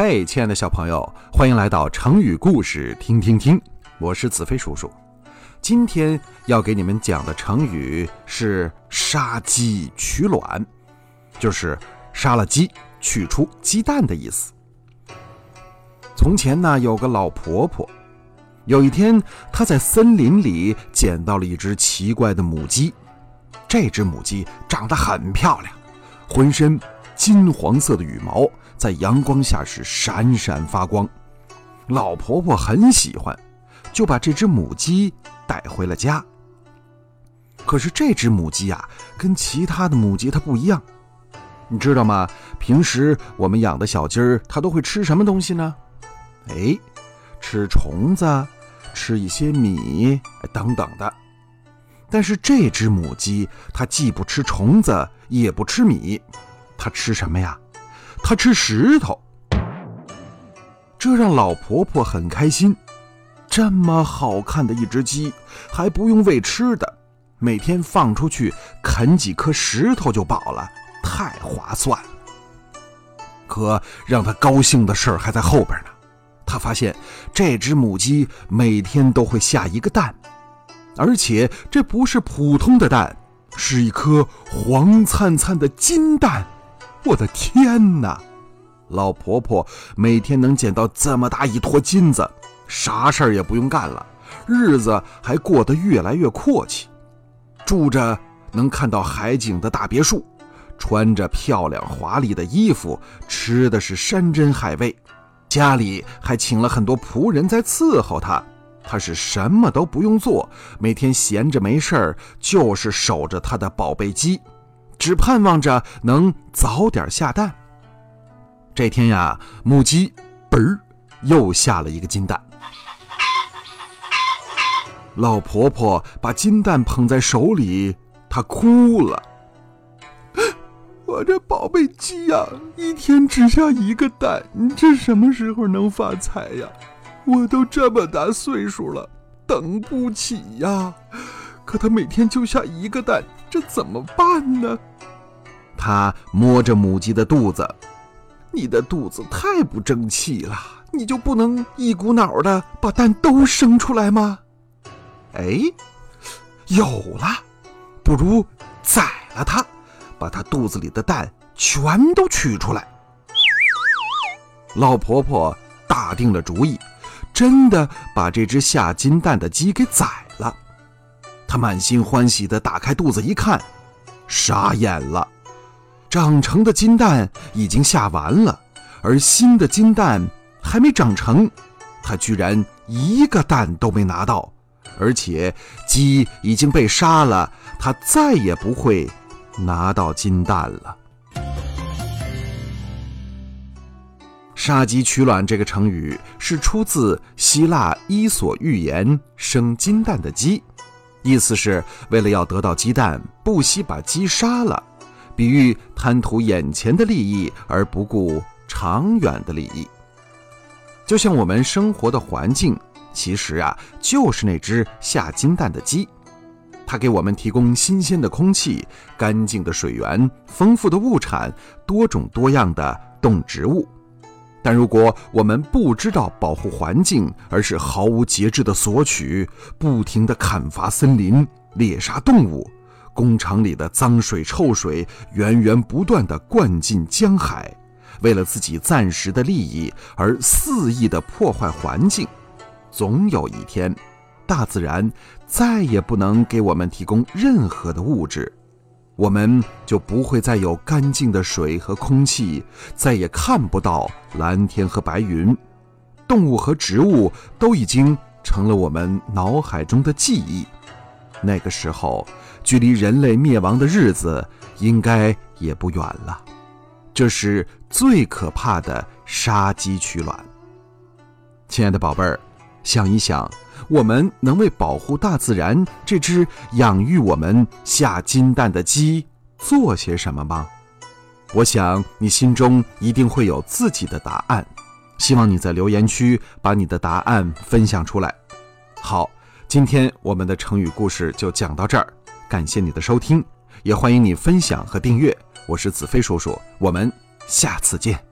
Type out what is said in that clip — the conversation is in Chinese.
嘿，亲爱的小朋友，欢迎来到成语故事听听听，我是子飞叔叔。今天要给你们讲的成语是“杀鸡取卵”，就是杀了鸡取出鸡蛋的意思。从前呢，有个老婆婆，有一天她在森林里捡到了一只奇怪的母鸡。这只母鸡长得很漂亮，浑身金黄色的羽毛在阳光下是闪闪发光。老婆婆很喜欢，就把这只母鸡。带回了家。可是这只母鸡啊，跟其他的母鸡它不一样，你知道吗？平时我们养的小鸡儿，它都会吃什么东西呢？哎，吃虫子，吃一些米等等的。但是这只母鸡，它既不吃虫子，也不吃米，它吃什么呀？它吃石头。这让老婆婆很开心。这么好看的一只鸡，还不用喂吃的，每天放出去啃几颗石头就饱了，太划算了。可让他高兴的事儿还在后边呢。他发现这只母鸡每天都会下一个蛋，而且这不是普通的蛋，是一颗黄灿灿的金蛋。我的天哪！老婆婆每天能捡到这么大一坨金子。啥事儿也不用干了，日子还过得越来越阔气，住着能看到海景的大别墅，穿着漂亮华丽的衣服，吃的是山珍海味，家里还请了很多仆人在伺候她。她是什么都不用做，每天闲着没事儿就是守着她的宝贝鸡，只盼望着能早点下蛋。这天呀，母鸡嘣又下了一个金蛋。老婆婆把金蛋捧在手里，她哭了。我这宝贝鸡呀，一天只下一个蛋，你这什么时候能发财呀？我都这么大岁数了，等不起呀！可它每天就下一个蛋，这怎么办呢？他摸着母鸡的肚子，你的肚子太不争气了，你就不能一股脑的把蛋都生出来吗？哎，有了，不如宰了它，把它肚子里的蛋全都取出来。老婆婆打定了主意，真的把这只下金蛋的鸡给宰他。满心欢喜地打开肚子一看，傻眼了，长成的金蛋已经下完了，而新的金蛋还没长成，他居然一个蛋都没拿到。而且鸡已经被杀了，他再也不会拿到金蛋了。杀鸡取卵这个成语是出自希腊《伊索寓言》生金蛋的鸡，意思是为了要得到鸡蛋，不惜把鸡杀了，比喻贪图眼前的利益而不顾长远的利益。就像我们生活的环境。其实啊，就是那只下金蛋的鸡，它给我们提供新鲜的空气、干净的水源、丰富的物产、多种多样的动植物。但如果我们不知道保护环境，而是毫无节制的索取，不停地砍伐森林、猎杀动物，工厂里的脏水臭水源源不断地灌进江海，为了自己暂时的利益而肆意地破坏环境。总有一天，大自然再也不能给我们提供任何的物质，我们就不会再有干净的水和空气，再也看不到蓝天和白云，动物和植物都已经成了我们脑海中的记忆。那个时候，距离人类灭亡的日子应该也不远了。这是最可怕的杀鸡取卵。亲爱的宝贝儿。想一想，我们能为保护大自然这只养育我们下金蛋的鸡做些什么吗？我想你心中一定会有自己的答案，希望你在留言区把你的答案分享出来。好，今天我们的成语故事就讲到这儿，感谢你的收听，也欢迎你分享和订阅。我是子飞叔叔，我们下次见。